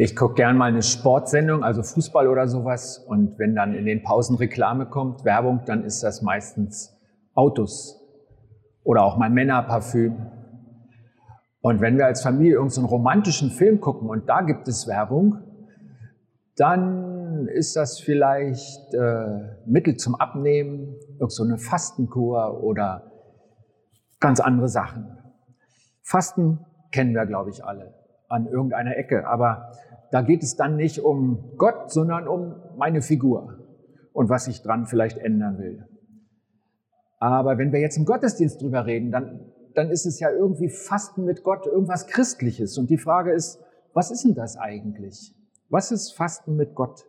Ich gucke gern mal eine Sportsendung, also Fußball oder sowas. Und wenn dann in den Pausen Reklame kommt, Werbung, dann ist das meistens Autos oder auch mal Männerparfüm. Und wenn wir als Familie irgendeinen so romantischen Film gucken und da gibt es Werbung, dann ist das vielleicht äh, Mittel zum Abnehmen, irgend so eine Fastenkur oder ganz andere Sachen. Fasten kennen wir, glaube ich, alle an irgendeiner Ecke. Aber da geht es dann nicht um Gott, sondern um meine Figur und was ich dran vielleicht ändern will. Aber wenn wir jetzt im Gottesdienst drüber reden, dann, dann ist es ja irgendwie Fasten mit Gott irgendwas Christliches. Und die Frage ist, was ist denn das eigentlich? Was ist Fasten mit Gott?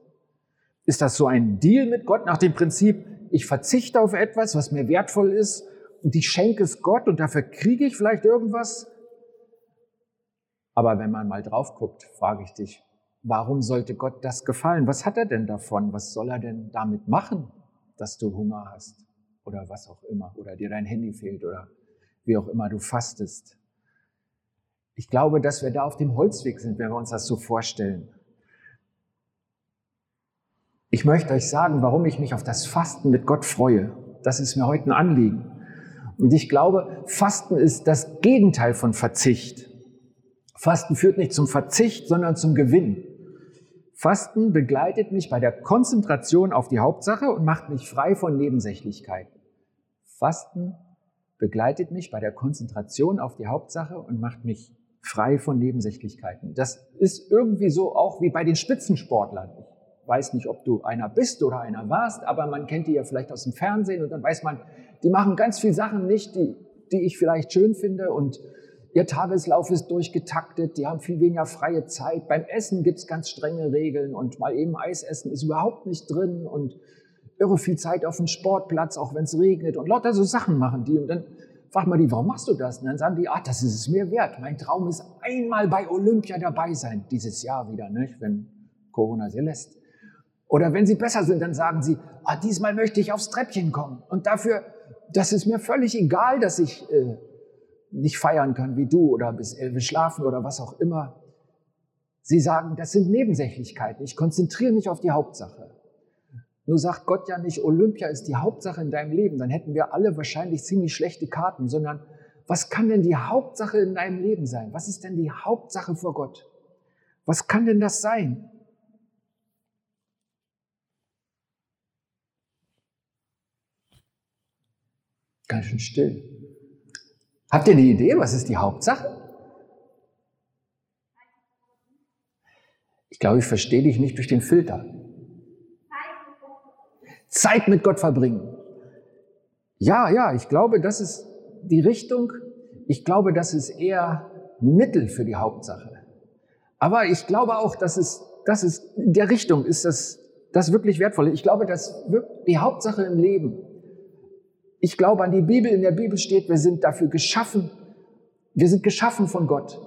Ist das so ein Deal mit Gott nach dem Prinzip, ich verzichte auf etwas, was mir wertvoll ist und ich schenke es Gott und dafür kriege ich vielleicht irgendwas? Aber wenn man mal drauf guckt, frage ich dich, warum sollte Gott das gefallen? Was hat er denn davon? Was soll er denn damit machen, dass du Hunger hast oder was auch immer oder dir dein Handy fehlt oder wie auch immer du fastest? Ich glaube, dass wir da auf dem Holzweg sind, wenn wir uns das so vorstellen. Ich möchte euch sagen, warum ich mich auf das Fasten mit Gott freue. Das ist mir heute ein Anliegen. Und ich glaube, Fasten ist das Gegenteil von Verzicht. Fasten führt nicht zum Verzicht, sondern zum Gewinn. Fasten begleitet mich bei der Konzentration auf die Hauptsache und macht mich frei von Nebensächlichkeiten. Fasten begleitet mich bei der Konzentration auf die Hauptsache und macht mich frei von Nebensächlichkeiten. Das ist irgendwie so auch wie bei den Spitzensportlern. Ich weiß nicht, ob du einer bist oder einer warst, aber man kennt die ja vielleicht aus dem Fernsehen und dann weiß man, die machen ganz viele Sachen nicht, die, die ich vielleicht schön finde und Ihr Tageslauf ist durchgetaktet, die haben viel weniger freie Zeit. Beim Essen gibt's ganz strenge Regeln und mal eben Eis essen ist überhaupt nicht drin und irre viel Zeit auf dem Sportplatz, auch wenn es regnet und lauter so Sachen machen die. Und dann fragt man die, warum machst du das? Und dann sagen die, ah, das ist es mir wert. Mein Traum ist einmal bei Olympia dabei sein, dieses Jahr wieder, nicht? wenn Corona sie lässt. Oder wenn sie besser sind, dann sagen sie, ah, diesmal möchte ich aufs Treppchen kommen. Und dafür, das ist mir völlig egal, dass ich äh, nicht feiern kann wie du oder bis elf schlafen oder was auch immer. Sie sagen, das sind Nebensächlichkeiten. Ich konzentriere mich auf die Hauptsache. Nur sagt Gott ja nicht, Olympia ist die Hauptsache in deinem Leben. Dann hätten wir alle wahrscheinlich ziemlich schlechte Karten, sondern was kann denn die Hauptsache in deinem Leben sein? Was ist denn die Hauptsache vor Gott? Was kann denn das sein? Ganz schön still. Habt ihr eine Idee, was ist die Hauptsache? Ich glaube, ich verstehe dich nicht durch den Filter. Zeit mit Gott verbringen. Ja, ja, ich glaube, das ist die Richtung. Ich glaube, das ist eher Mittel für die Hauptsache. Aber ich glaube auch, dass es, dass es in der Richtung ist das, das wirklich wertvoll. Ich glaube, dass die Hauptsache im Leben ich glaube an die Bibel. In der Bibel steht, wir sind dafür geschaffen. Wir sind geschaffen von Gott.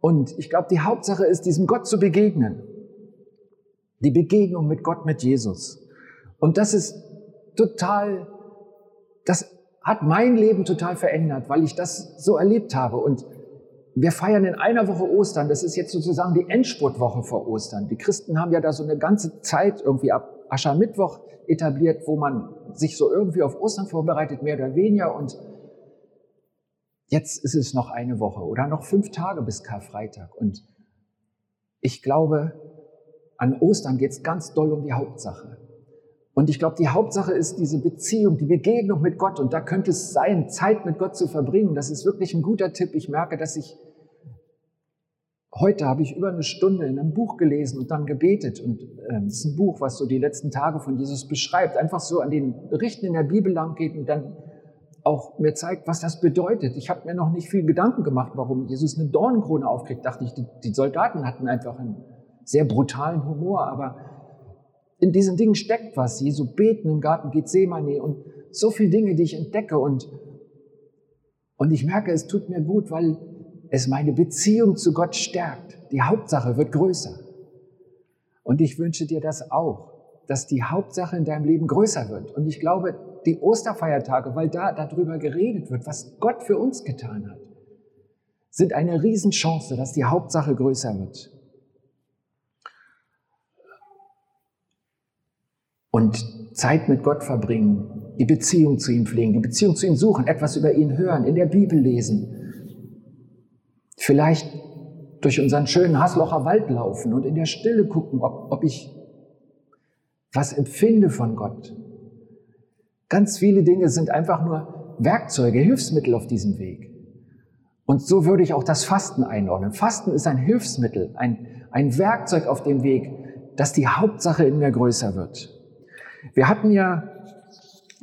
Und ich glaube, die Hauptsache ist, diesem Gott zu begegnen. Die Begegnung mit Gott, mit Jesus. Und das ist total, das hat mein Leben total verändert, weil ich das so erlebt habe. Und wir feiern in einer Woche Ostern. Das ist jetzt sozusagen die Endspurtwoche vor Ostern. Die Christen haben ja da so eine ganze Zeit irgendwie ab Aschermittwoch etabliert, wo man sich so irgendwie auf Ostern vorbereitet, mehr oder weniger. Und jetzt ist es noch eine Woche oder noch fünf Tage bis Karfreitag. Und ich glaube, an Ostern geht es ganz doll um die Hauptsache. Und ich glaube, die Hauptsache ist diese Beziehung, die Begegnung mit Gott. Und da könnte es sein, Zeit mit Gott zu verbringen. Das ist wirklich ein guter Tipp. Ich merke, dass ich Heute habe ich über eine Stunde in einem Buch gelesen und dann gebetet. Und äh, es ist ein Buch, was so die letzten Tage von Jesus beschreibt. Einfach so an den Berichten in der Bibel lang geht und dann auch mir zeigt, was das bedeutet. Ich habe mir noch nicht viel Gedanken gemacht, warum Jesus eine Dornenkrone aufkriegt. Dachte ich, die, die Soldaten hatten einfach einen sehr brutalen Humor. Aber in diesen Dingen steckt was. Jesu beten im Garten Gethsemane und so viele Dinge, die ich entdecke. Und, und ich merke, es tut mir gut, weil es meine Beziehung zu Gott stärkt. Die Hauptsache wird größer. Und ich wünsche dir das auch, dass die Hauptsache in deinem Leben größer wird. Und ich glaube, die Osterfeiertage, weil da darüber geredet wird, was Gott für uns getan hat, sind eine Riesenchance, dass die Hauptsache größer wird. Und Zeit mit Gott verbringen, die Beziehung zu ihm pflegen, die Beziehung zu ihm suchen, etwas über ihn hören, in der Bibel lesen, vielleicht durch unseren schönen Haslocher Wald laufen und in der Stille gucken, ob, ob ich was empfinde von Gott. Ganz viele Dinge sind einfach nur Werkzeuge, Hilfsmittel auf diesem Weg. Und so würde ich auch das Fasten einordnen. Fasten ist ein Hilfsmittel, ein, ein Werkzeug auf dem Weg, dass die Hauptsache in mir größer wird. Wir hatten ja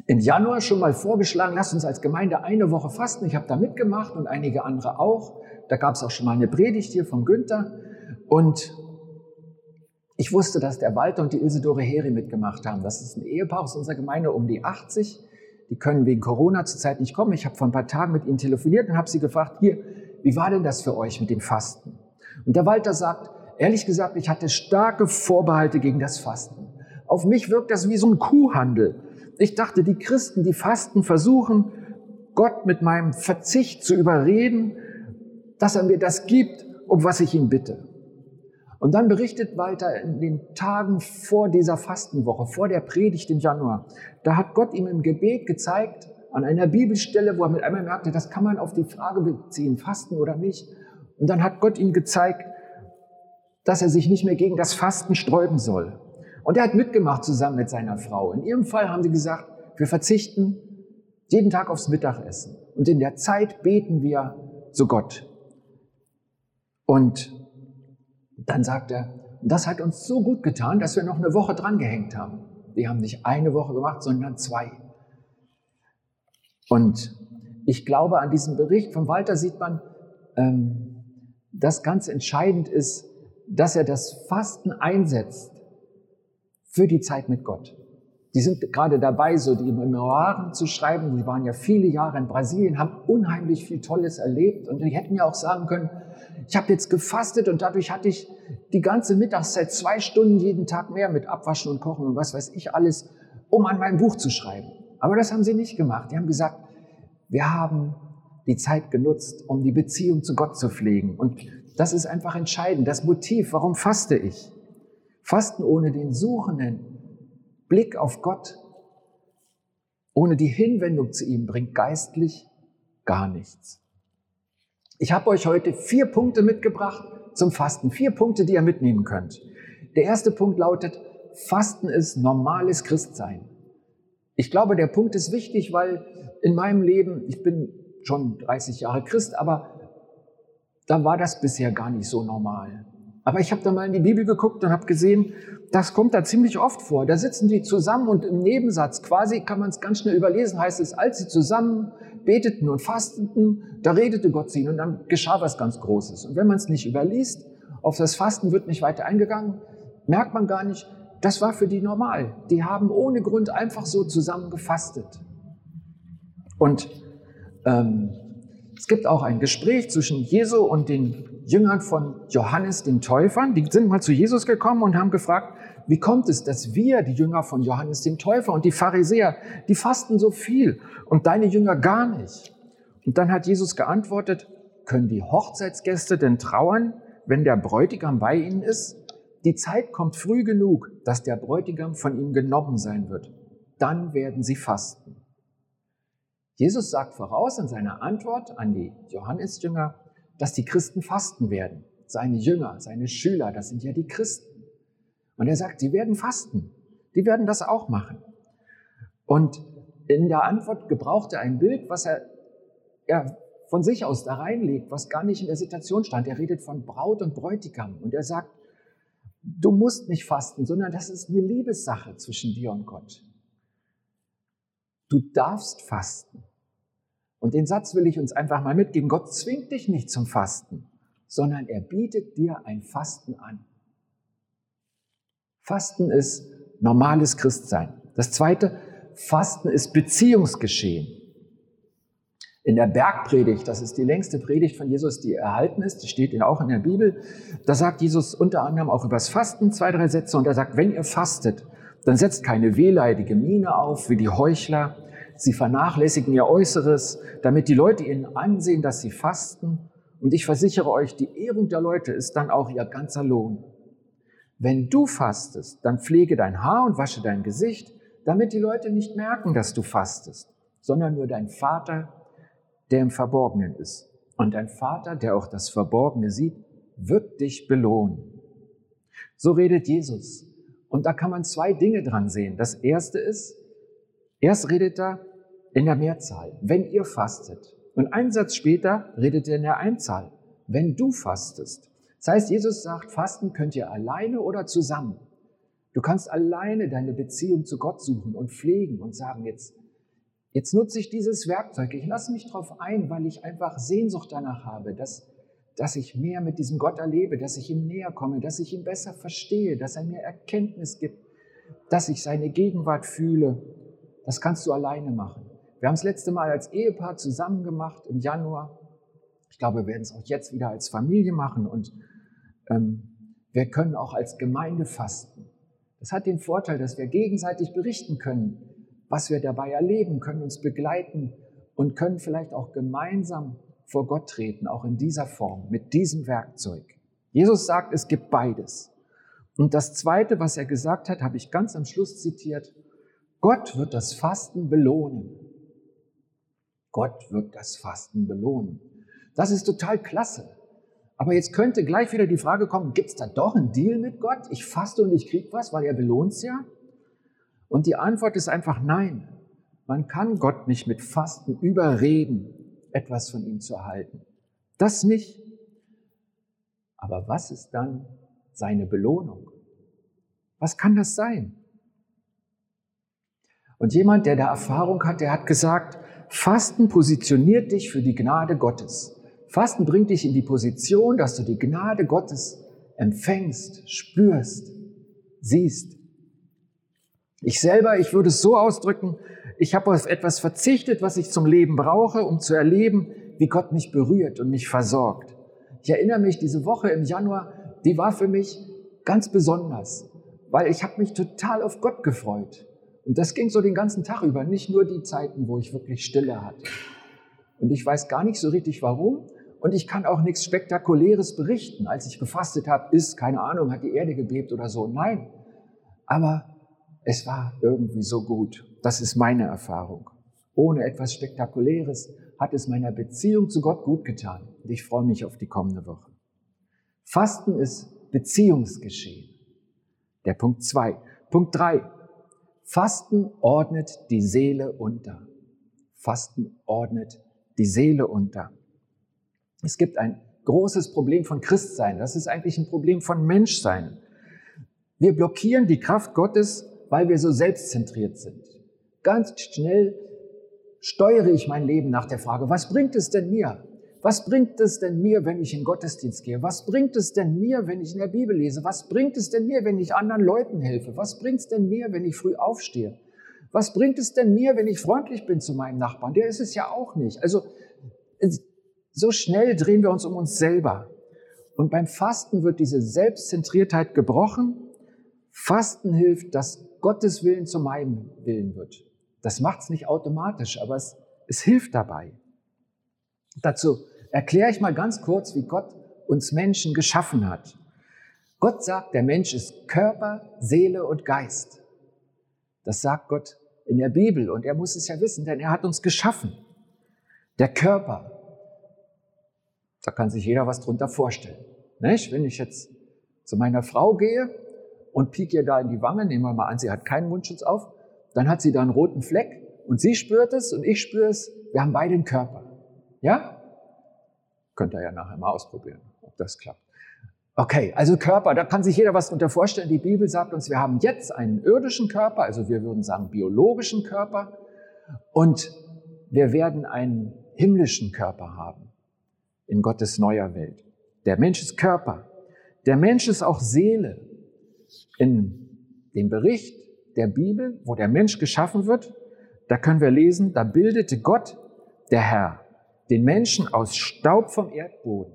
im Januar schon mal vorgeschlagen, lasst uns als Gemeinde eine Woche fasten. Ich habe da mitgemacht und einige andere auch. Da gab es auch schon mal eine Predigt hier vom Günther. Und ich wusste, dass der Walter und die Isidore Heri mitgemacht haben. Das ist ein Ehepaar aus unserer Gemeinde um die 80. Die können wegen Corona zurzeit nicht kommen. Ich habe vor ein paar Tagen mit ihnen telefoniert und habe sie gefragt, hier, wie war denn das für euch mit dem Fasten? Und der Walter sagt, ehrlich gesagt, ich hatte starke Vorbehalte gegen das Fasten. Auf mich wirkt das wie so ein Kuhhandel. Ich dachte, die Christen, die fasten, versuchen, Gott mit meinem Verzicht zu überreden, dass er mir das gibt, um was ich ihn bitte. Und dann berichtet weiter in den Tagen vor dieser Fastenwoche, vor der Predigt im Januar, da hat Gott ihm im Gebet gezeigt, an einer Bibelstelle, wo er mit einmal merkte, das kann man auf die Frage beziehen, fasten oder nicht. Und dann hat Gott ihm gezeigt, dass er sich nicht mehr gegen das Fasten sträuben soll. Und er hat mitgemacht zusammen mit seiner Frau. In ihrem Fall haben sie gesagt, wir verzichten jeden Tag aufs Mittagessen. Und in der Zeit beten wir zu Gott. Und dann sagt er, das hat uns so gut getan, dass wir noch eine Woche dran gehängt haben. Wir haben nicht eine Woche gemacht, sondern zwei. Und ich glaube, an diesem Bericht von Walter sieht man, ähm, dass ganz entscheidend ist, dass er das Fasten einsetzt für die Zeit mit Gott. Die sind gerade dabei, so die Memoiren zu schreiben. Die waren ja viele Jahre in Brasilien, haben unheimlich viel Tolles erlebt und die hätten ja auch sagen können, ich habe jetzt gefastet und dadurch hatte ich die ganze Mittagszeit zwei Stunden jeden Tag mehr mit Abwaschen und Kochen und was weiß ich alles, um an meinem Buch zu schreiben. Aber das haben sie nicht gemacht. Die haben gesagt, wir haben die Zeit genutzt, um die Beziehung zu Gott zu pflegen. Und das ist einfach entscheidend. Das Motiv, warum faste ich? Fasten ohne den suchenden Blick auf Gott, ohne die Hinwendung zu ihm, bringt geistlich gar nichts. Ich habe euch heute vier Punkte mitgebracht zum Fasten. Vier Punkte, die ihr mitnehmen könnt. Der erste Punkt lautet, Fasten ist normales Christsein. Ich glaube, der Punkt ist wichtig, weil in meinem Leben, ich bin schon 30 Jahre Christ, aber da war das bisher gar nicht so normal. Aber ich habe da mal in die Bibel geguckt und habe gesehen, das kommt da ziemlich oft vor. Da sitzen die zusammen und im Nebensatz, quasi kann man es ganz schnell überlesen, heißt es, als sie zusammen beteten und fasteten, da redete Gott zu ihnen und dann geschah was ganz Großes. Und wenn man es nicht überliest, auf das Fasten wird nicht weiter eingegangen, merkt man gar nicht, das war für die normal. Die haben ohne Grund einfach so zusammen gefastet. Und ähm, es gibt auch ein Gespräch zwischen Jesu und den Jüngern von Johannes den Täufern. Die sind mal zu Jesus gekommen und haben gefragt, wie kommt es, dass wir, die Jünger von Johannes dem Täufer und die Pharisäer, die fasten so viel und deine Jünger gar nicht? Und dann hat Jesus geantwortet, können die Hochzeitsgäste denn trauern, wenn der Bräutigam bei ihnen ist? Die Zeit kommt früh genug, dass der Bräutigam von ihnen genommen sein wird. Dann werden sie fasten. Jesus sagt voraus in seiner Antwort an die Johannesjünger, dass die Christen fasten werden. Seine Jünger, seine Schüler, das sind ja die Christen. Und er sagt, sie werden fasten. Die werden das auch machen. Und in der Antwort gebraucht er ein Bild, was er ja, von sich aus da reinlegt, was gar nicht in der Situation stand. Er redet von Braut und Bräutigam. Und er sagt, du musst nicht fasten, sondern das ist eine Liebessache zwischen dir und Gott. Du darfst fasten. Und den Satz will ich uns einfach mal mitgeben. Gott zwingt dich nicht zum Fasten, sondern er bietet dir ein Fasten an. Fasten ist normales Christsein. Das zweite, Fasten ist Beziehungsgeschehen. In der Bergpredigt, das ist die längste Predigt von Jesus, die erhalten ist, die steht auch in der Bibel, da sagt Jesus unter anderem auch übers Fasten zwei, drei Sätze und er sagt, wenn ihr fastet, dann setzt keine wehleidige Miene auf wie die Heuchler, sie vernachlässigen ihr Äußeres, damit die Leute ihnen ansehen, dass sie fasten. Und ich versichere euch, die Ehrung der Leute ist dann auch ihr ganzer Lohn. Wenn du fastest, dann pflege dein Haar und wasche dein Gesicht, damit die Leute nicht merken, dass du fastest, sondern nur dein Vater, der im Verborgenen ist. Und dein Vater, der auch das Verborgene sieht, wird dich belohnen. So redet Jesus. Und da kann man zwei Dinge dran sehen. Das erste ist, erst redet er in der Mehrzahl, wenn ihr fastet. Und einen Satz später redet er in der Einzahl, wenn du fastest. Das heißt, Jesus sagt, Fasten könnt ihr alleine oder zusammen. Du kannst alleine deine Beziehung zu Gott suchen und pflegen und sagen, jetzt, jetzt nutze ich dieses Werkzeug, ich lasse mich darauf ein, weil ich einfach Sehnsucht danach habe, dass, dass ich mehr mit diesem Gott erlebe, dass ich ihm näher komme, dass ich ihn besser verstehe, dass er mir Erkenntnis gibt, dass ich seine Gegenwart fühle. Das kannst du alleine machen. Wir haben es letzte Mal als Ehepaar zusammen gemacht im Januar. Ich glaube, wir werden es auch jetzt wieder als Familie machen und ähm, wir können auch als Gemeinde fasten. Das hat den Vorteil, dass wir gegenseitig berichten können, was wir dabei erleben, können uns begleiten und können vielleicht auch gemeinsam vor Gott treten, auch in dieser Form, mit diesem Werkzeug. Jesus sagt, es gibt beides. Und das Zweite, was er gesagt hat, habe ich ganz am Schluss zitiert. Gott wird das Fasten belohnen. Gott wird das Fasten belohnen. Das ist total klasse. Aber jetzt könnte gleich wieder die Frage kommen, gibt es da doch einen Deal mit Gott? Ich faste und ich kriege was, weil er belohnt ja? Und die Antwort ist einfach nein. Man kann Gott nicht mit Fasten überreden, etwas von ihm zu erhalten. Das nicht. Aber was ist dann seine Belohnung? Was kann das sein? Und jemand, der da Erfahrung hat, der hat gesagt, Fasten positioniert dich für die Gnade Gottes. Fasten bringt dich in die Position, dass du die Gnade Gottes empfängst, spürst, siehst. Ich selber, ich würde es so ausdrücken, ich habe auf etwas verzichtet, was ich zum Leben brauche, um zu erleben, wie Gott mich berührt und mich versorgt. Ich erinnere mich, diese Woche im Januar, die war für mich ganz besonders, weil ich habe mich total auf Gott gefreut. Und das ging so den ganzen Tag über, nicht nur die Zeiten, wo ich wirklich Stille hatte. Und ich weiß gar nicht so richtig warum, und ich kann auch nichts Spektakuläres berichten. Als ich gefastet habe, ist, keine Ahnung, hat die Erde gebebt oder so. Nein. Aber es war irgendwie so gut. Das ist meine Erfahrung. Ohne etwas Spektakuläres hat es meiner Beziehung zu Gott gut getan. Und ich freue mich auf die kommende Woche. Fasten ist Beziehungsgeschehen. Der Punkt zwei. Punkt drei. Fasten ordnet die Seele unter. Fasten ordnet die Seele unter. Es gibt ein großes Problem von Christsein. Das ist eigentlich ein Problem von Menschsein. Wir blockieren die Kraft Gottes, weil wir so selbstzentriert sind. Ganz schnell steuere ich mein Leben nach der Frage, was bringt es denn mir? Was bringt es denn mir, wenn ich in Gottesdienst gehe? Was bringt es denn mir, wenn ich in der Bibel lese? Was bringt es denn mir, wenn ich anderen Leuten helfe? Was bringt es denn mir, wenn ich früh aufstehe? Was bringt es denn mir, wenn ich freundlich bin zu meinem Nachbarn? Der ist es ja auch nicht. Also so schnell drehen wir uns um uns selber. Und beim Fasten wird diese Selbstzentriertheit gebrochen. Fasten hilft, dass Gottes Willen zu meinem Willen wird. Das macht es nicht automatisch, aber es, es hilft dabei. Dazu erkläre ich mal ganz kurz, wie Gott uns Menschen geschaffen hat. Gott sagt, der Mensch ist Körper, Seele und Geist. Das sagt Gott in der Bibel und er muss es ja wissen, denn er hat uns geschaffen. Der Körper, da kann sich jeder was drunter vorstellen. Nicht? Wenn ich jetzt zu meiner Frau gehe und pieke ihr da in die Wange, nehmen wir mal an, sie hat keinen Mundschutz auf, dann hat sie da einen roten Fleck und sie spürt es und ich spüre es. Wir haben beide einen Körper. Ja? Könnt ihr ja nachher mal ausprobieren, ob das klappt. Okay, also Körper, da kann sich jeder was drunter vorstellen. Die Bibel sagt uns, wir haben jetzt einen irdischen Körper, also wir würden sagen biologischen Körper und wir werden einen himmlischen Körper haben in Gottes neuer Welt. Der Mensch ist Körper. Der Mensch ist auch Seele. In dem Bericht der Bibel, wo der Mensch geschaffen wird, da können wir lesen, da bildete Gott, der Herr, den Menschen aus Staub vom Erdboden.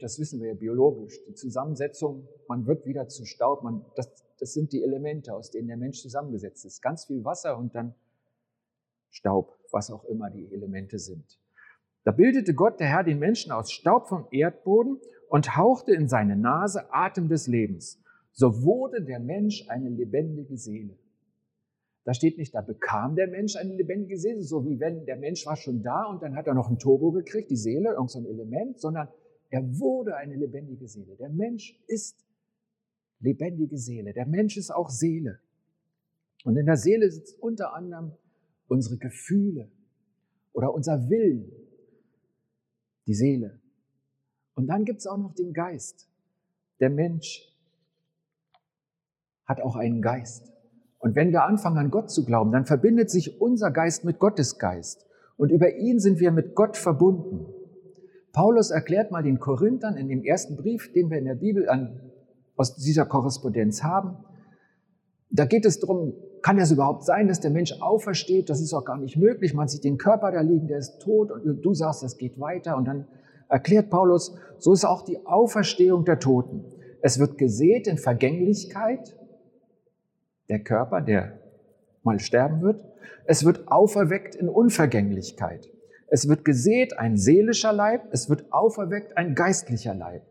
Das wissen wir ja biologisch. Die Zusammensetzung, man wird wieder zu Staub. Man, das, das sind die Elemente, aus denen der Mensch zusammengesetzt ist. Ganz viel Wasser und dann Staub, was auch immer die Elemente sind. Da bildete Gott, der Herr, den Menschen aus Staub vom Erdboden und hauchte in seine Nase Atem des Lebens. so wurde der Mensch eine lebendige Seele. Da steht nicht, da bekam der Mensch eine lebendige Seele, so wie wenn der Mensch war schon da und dann hat er noch ein Turbo gekriegt, die Seele, irgendein Element, sondern er wurde eine lebendige Seele. Der Mensch ist lebendige Seele. Der Mensch ist auch Seele. Und in der Seele sitzt unter anderem unsere Gefühle oder unser Willen, die Seele. Und dann gibt es auch noch den Geist. Der Mensch hat auch einen Geist. Und wenn wir anfangen an Gott zu glauben, dann verbindet sich unser Geist mit Gottes Geist. Und über ihn sind wir mit Gott verbunden. Paulus erklärt mal den Korinthern in dem ersten Brief, den wir in der Bibel an, aus dieser Korrespondenz haben. Da geht es darum, kann es überhaupt sein, dass der Mensch aufersteht? Das ist auch gar nicht möglich. Man sieht den Körper da liegen, der ist tot und du sagst, das geht weiter. Und dann erklärt Paulus, so ist auch die Auferstehung der Toten. Es wird gesät in Vergänglichkeit, der Körper, der mal sterben wird. Es wird auferweckt in Unvergänglichkeit. Es wird gesät ein seelischer Leib, es wird auferweckt ein geistlicher Leib.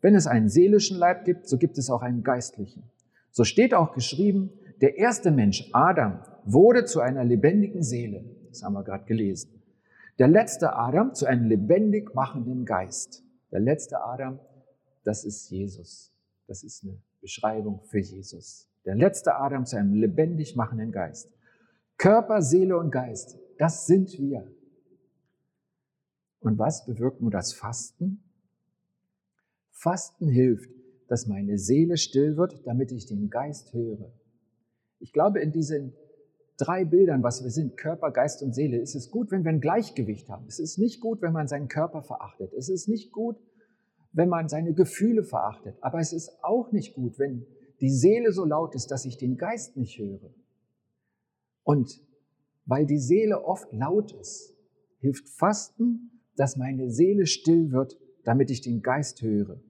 Wenn es einen seelischen Leib gibt, so gibt es auch einen geistlichen. So steht auch geschrieben, der erste Mensch, Adam, wurde zu einer lebendigen Seele. Das haben wir gerade gelesen. Der letzte Adam zu einem lebendig machenden Geist. Der letzte Adam, das ist Jesus. Das ist eine Beschreibung für Jesus. Der letzte Adam zu einem lebendig machenden Geist. Körper, Seele und Geist, das sind wir. Und was bewirkt nur das Fasten? Fasten hilft, dass meine Seele still wird, damit ich den Geist höre. Ich glaube, in diesen drei Bildern, was wir sind, Körper, Geist und Seele, ist es gut, wenn wir ein Gleichgewicht haben. Es ist nicht gut, wenn man seinen Körper verachtet. Es ist nicht gut, wenn man seine Gefühle verachtet. Aber es ist auch nicht gut, wenn die Seele so laut ist, dass ich den Geist nicht höre. Und weil die Seele oft laut ist, hilft Fasten, dass meine Seele still wird, damit ich den Geist höre.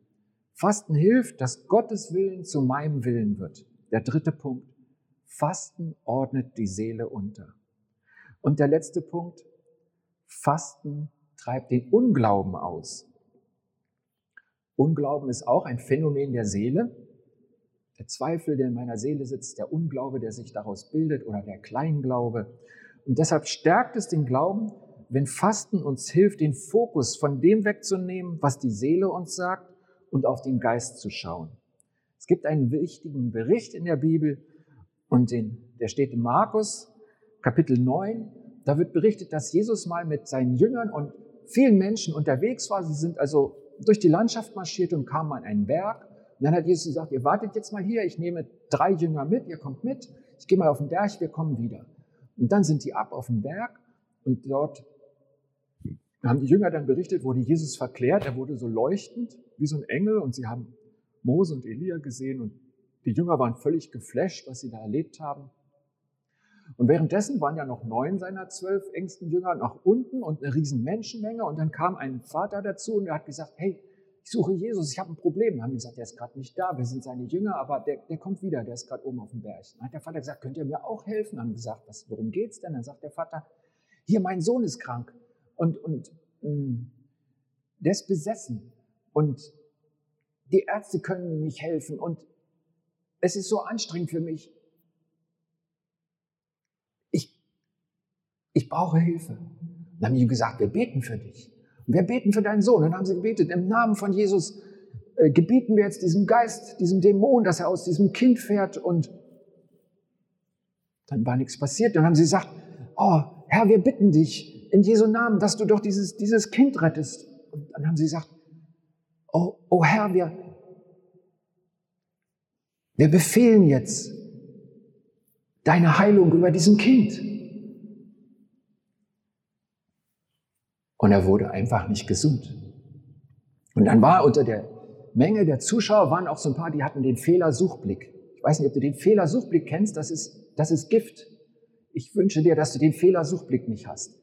Fasten hilft, dass Gottes Willen zu meinem Willen wird. Der dritte Punkt. Fasten ordnet die Seele unter. Und der letzte Punkt, Fasten treibt den Unglauben aus. Unglauben ist auch ein Phänomen der Seele. Der Zweifel, der in meiner Seele sitzt, der Unglaube, der sich daraus bildet oder der Kleinglaube. Und deshalb stärkt es den Glauben, wenn Fasten uns hilft, den Fokus von dem wegzunehmen, was die Seele uns sagt, und auf den Geist zu schauen. Es gibt einen wichtigen Bericht in der Bibel und den, der steht in Markus Kapitel 9. Da wird berichtet, dass Jesus mal mit seinen Jüngern und vielen Menschen unterwegs war. Sie sind also durch die Landschaft marschiert und kamen an einen Berg. Und dann hat Jesus gesagt, ihr wartet jetzt mal hier, ich nehme drei Jünger mit, ihr kommt mit, ich gehe mal auf den Berg, wir kommen wieder. Und dann sind die ab auf den Berg und dort haben die Jünger dann berichtet, wurde Jesus verklärt, er wurde so leuchtend wie so ein Engel und sie haben Mose und Elia gesehen und die Jünger waren völlig geflasht, was sie da erlebt haben. Und währenddessen waren ja noch neun seiner zwölf engsten Jünger nach unten und eine riesen Menschenmenge. Und dann kam ein Vater dazu und er hat gesagt, hey, ich suche Jesus, ich habe ein Problem. Dann haben gesagt, der ist gerade nicht da, wir sind seine Jünger, aber der, der kommt wieder, der ist gerade oben auf dem Berg. Dann hat der Vater gesagt, könnt ihr mir auch helfen? Haben gesagt, was, worum geht's denn? Dann sagt der Vater, hier, mein Sohn ist krank und, und mh, mm, der ist besessen und die Ärzte können ihm nicht helfen und es ist so anstrengend für mich. Ich, ich brauche Hilfe. Dann haben die gesagt, wir beten für dich. Wir beten für deinen Sohn. Dann haben sie gebetet, im Namen von Jesus äh, gebieten wir jetzt diesem Geist, diesem Dämon, dass er aus diesem Kind fährt. Und dann war nichts passiert. Dann haben sie gesagt, oh Herr, wir bitten dich in Jesu Namen, dass du doch dieses, dieses Kind rettest. Und dann haben sie gesagt, oh, oh Herr, wir, wir befehlen jetzt deine Heilung über diesem Kind. Und er wurde einfach nicht gesund. Und dann war unter der Menge der Zuschauer waren auch so ein paar, die hatten den Fehlersuchblick. Ich weiß nicht, ob du den Fehlersuchblick kennst, das ist, das ist Gift. Ich wünsche dir, dass du den Fehlersuchblick nicht hast.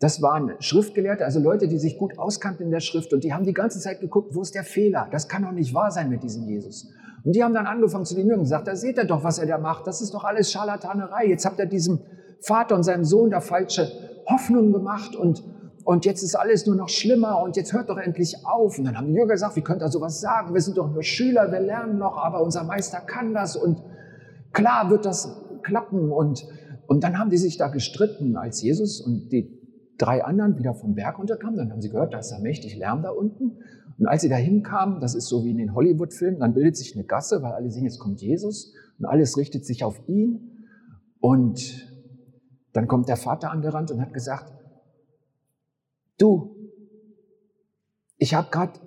Das waren Schriftgelehrte, also Leute, die sich gut auskannten in der Schrift und die haben die ganze Zeit geguckt, wo ist der Fehler? Das kann doch nicht wahr sein mit diesem Jesus. Und die haben dann angefangen zu den Jüngern und gesagt, da seht ihr doch, was er da macht. Das ist doch alles Scharlatanerei. Jetzt habt ihr diesem Vater und seinem Sohn da falsche Hoffnungen gemacht und, und jetzt ist alles nur noch schlimmer und jetzt hört doch endlich auf. Und dann haben die Jünger gesagt, wie könnt ihr sowas sagen? Wir sind doch nur Schüler, wir lernen noch, aber unser Meister kann das und klar wird das klappen. Und, und dann haben die sich da gestritten, als Jesus und die drei anderen wieder vom Berg runterkamen. Dann haben sie gehört, da ist ja mächtig Lärm da unten. Und als sie da hinkamen, das ist so wie in den Hollywood-Filmen, dann bildet sich eine Gasse, weil alle sehen, jetzt kommt Jesus und alles richtet sich auf ihn. Und dann kommt der Vater angerannt und hat gesagt, du, ich habe gerade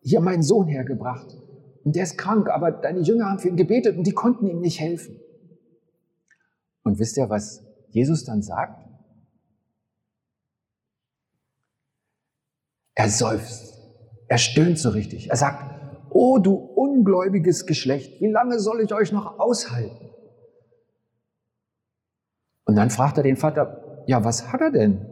hier meinen Sohn hergebracht und der ist krank, aber deine Jünger haben für ihn gebetet und die konnten ihm nicht helfen. Und wisst ihr, was Jesus dann sagt? Er seufzt, er stöhnt so richtig. Er sagt, oh du ungläubiges Geschlecht, wie lange soll ich euch noch aushalten? Und dann fragt er den Vater, ja, was hat er denn?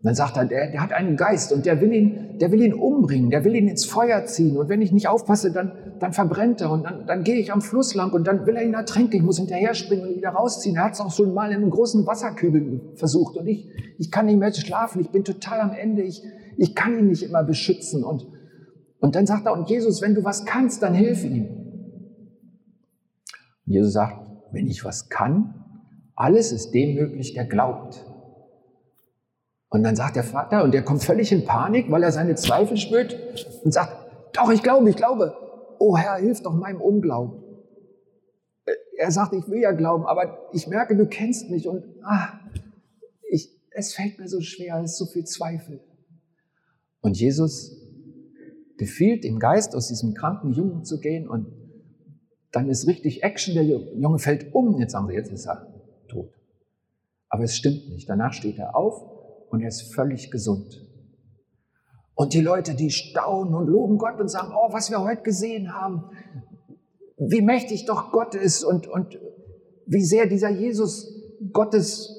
Und dann sagt er, der, der hat einen Geist und der will, ihn, der will ihn umbringen, der will ihn ins Feuer ziehen. Und wenn ich nicht aufpasse, dann, dann verbrennt er und dann, dann gehe ich am Fluss lang und dann will er ihn ertränken. Ich muss hinterher springen und ihn wieder rausziehen. Er hat es auch schon mal in einem großen Wasserkübel versucht und ich, ich kann nicht mehr schlafen. Ich bin total am Ende. Ich, ich kann ihn nicht immer beschützen. Und, und dann sagt er, und Jesus, wenn du was kannst, dann hilf ihm. Und Jesus sagt, wenn ich was kann, alles ist dem möglich, der glaubt. Und dann sagt der Vater, und der kommt völlig in Panik, weil er seine Zweifel spürt und sagt, doch, ich glaube, ich glaube. Oh Herr, hilf doch meinem Unglauben. Äh, er sagt, ich will ja glauben, aber ich merke, du kennst mich und ah, ich, es fällt mir so schwer, es ist so viel Zweifel. Und Jesus befiehlt dem Geist, aus diesem kranken Jungen zu gehen und dann ist richtig Action, der Junge fällt um, jetzt sagen sie, jetzt ist er tot. Aber es stimmt nicht. Danach steht er auf und er ist völlig gesund. Und die Leute, die staunen und loben Gott und sagen, oh, was wir heute gesehen haben, wie mächtig doch Gott ist und, und wie sehr dieser Jesus Gottes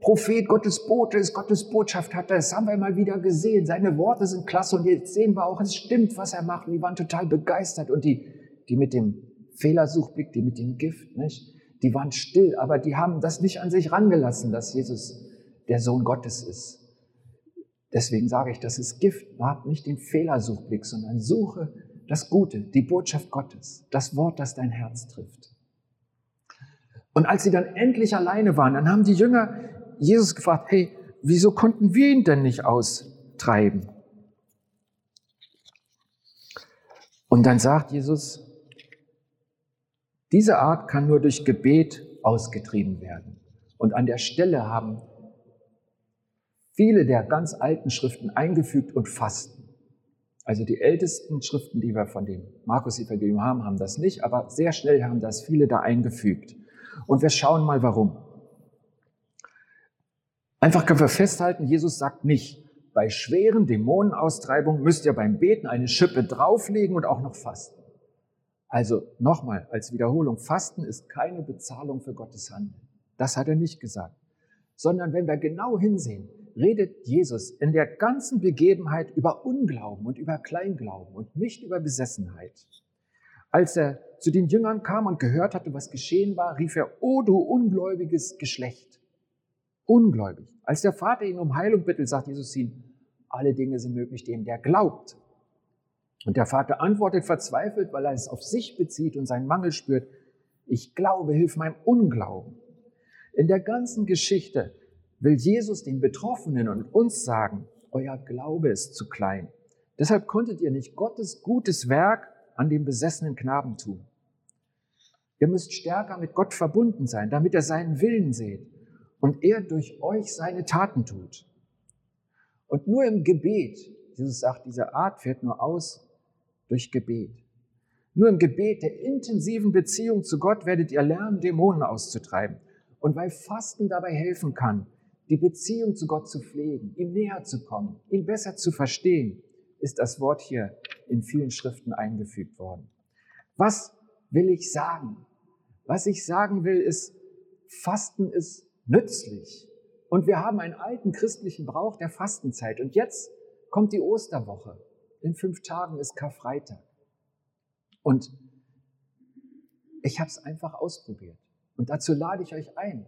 Prophet, Gottes Bote ist, Gottes Botschaft hat. Das haben wir mal wieder gesehen. Seine Worte sind klasse und jetzt sehen wir auch, es stimmt, was er macht. Und die waren total begeistert und die, die mit dem Fehlersuchblick, die mit dem Gift, nicht? Die waren still, aber die haben das nicht an sich rangelassen, dass Jesus der Sohn Gottes ist. Deswegen sage ich, das ist Gift. Hab nicht den Fehlersuchblick, sondern suche das Gute, die Botschaft Gottes, das Wort, das dein Herz trifft. Und als sie dann endlich alleine waren, dann haben die Jünger Jesus gefragt, hey, wieso konnten wir ihn denn nicht austreiben? Und dann sagt Jesus, diese Art kann nur durch Gebet ausgetrieben werden. Und an der Stelle haben viele der ganz alten Schriften eingefügt und Fasten. Also die ältesten Schriften, die wir von dem Markus-Evangelium haben, haben das nicht, aber sehr schnell haben das viele da eingefügt. Und wir schauen mal, warum. Einfach können wir festhalten, Jesus sagt nicht, bei schweren Dämonenaustreibungen müsst ihr beim Beten eine Schippe drauflegen und auch noch fasten. Also nochmal als Wiederholung, Fasten ist keine Bezahlung für Gottes Handeln. Das hat er nicht gesagt. Sondern wenn wir genau hinsehen, redet Jesus in der ganzen Begebenheit über Unglauben und über Kleinglauben und nicht über Besessenheit. Als er zu den Jüngern kam und gehört hatte, was geschehen war, rief er, O du ungläubiges Geschlecht. Ungläubig. Als der Vater ihn um Heilung bittet, sagt Jesus ihm, alle Dinge sind möglich dem, der glaubt. Und der Vater antwortet verzweifelt, weil er es auf sich bezieht und seinen Mangel spürt. Ich glaube, hilf meinem Unglauben. In der ganzen Geschichte will Jesus den Betroffenen und uns sagen, euer Glaube ist zu klein. Deshalb konntet ihr nicht Gottes gutes Werk an dem besessenen Knaben tun. Ihr müsst stärker mit Gott verbunden sein, damit er seinen Willen seht und er durch euch seine Taten tut. Und nur im Gebet, Jesus sagt, diese Art fährt nur aus, durch Gebet. Nur im Gebet der intensiven Beziehung zu Gott werdet ihr lernen, Dämonen auszutreiben. Und weil Fasten dabei helfen kann, die Beziehung zu Gott zu pflegen, ihm näher zu kommen, ihn besser zu verstehen, ist das Wort hier in vielen Schriften eingefügt worden. Was will ich sagen? Was ich sagen will, ist, Fasten ist nützlich. Und wir haben einen alten christlichen Brauch der Fastenzeit. Und jetzt kommt die Osterwoche in fünf Tagen ist Karfreitag. Und ich habe es einfach ausprobiert. Und dazu lade ich euch ein.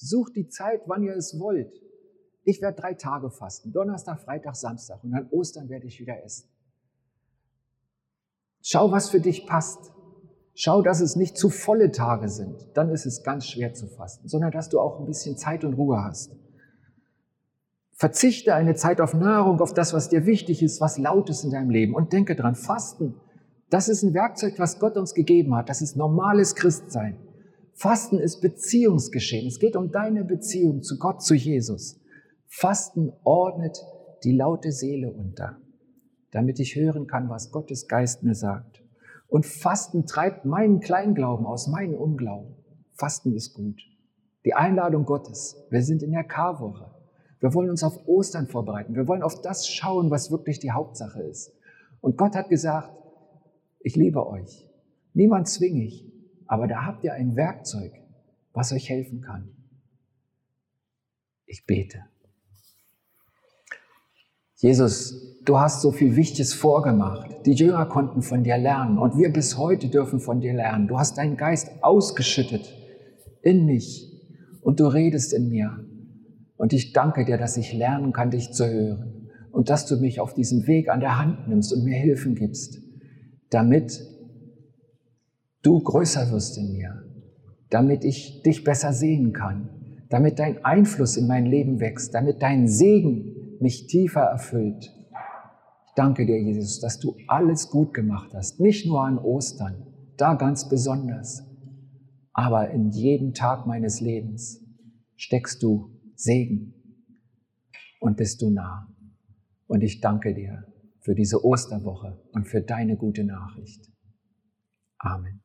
Sucht die Zeit, wann ihr es wollt. Ich werde drei Tage fasten. Donnerstag, Freitag, Samstag. Und an Ostern werde ich wieder essen. Schau, was für dich passt. Schau, dass es nicht zu volle Tage sind. Dann ist es ganz schwer zu fasten, sondern dass du auch ein bisschen Zeit und Ruhe hast. Verzichte eine Zeit auf Nahrung, auf das, was dir wichtig ist, was laut ist in deinem Leben. Und denke dran, Fasten, das ist ein Werkzeug, was Gott uns gegeben hat. Das ist normales Christsein. Fasten ist Beziehungsgeschehen. Es geht um deine Beziehung zu Gott, zu Jesus. Fasten ordnet die laute Seele unter, damit ich hören kann, was Gottes Geist mir sagt. Und Fasten treibt meinen Kleinglauben aus, meinen Unglauben. Fasten ist gut. Die Einladung Gottes. Wir sind in der Karwoche. Wir wollen uns auf Ostern vorbereiten. Wir wollen auf das schauen, was wirklich die Hauptsache ist. Und Gott hat gesagt, ich liebe euch. Niemand zwinge ich. Aber da habt ihr ein Werkzeug, was euch helfen kann. Ich bete. Jesus, du hast so viel Wichtiges vorgemacht. Die Jünger konnten von dir lernen und wir bis heute dürfen von dir lernen. Du hast deinen Geist ausgeschüttet in mich und du redest in mir. Und ich danke dir, dass ich lernen kann, dich zu hören und dass du mich auf diesem Weg an der Hand nimmst und mir Hilfen gibst, damit du größer wirst in mir, damit ich dich besser sehen kann, damit dein Einfluss in mein Leben wächst, damit dein Segen mich tiefer erfüllt. Ich danke dir, Jesus, dass du alles gut gemacht hast, nicht nur an Ostern, da ganz besonders, aber in jedem Tag meines Lebens steckst du Segen und bist du nah. Und ich danke dir für diese Osterwoche und für deine gute Nachricht. Amen.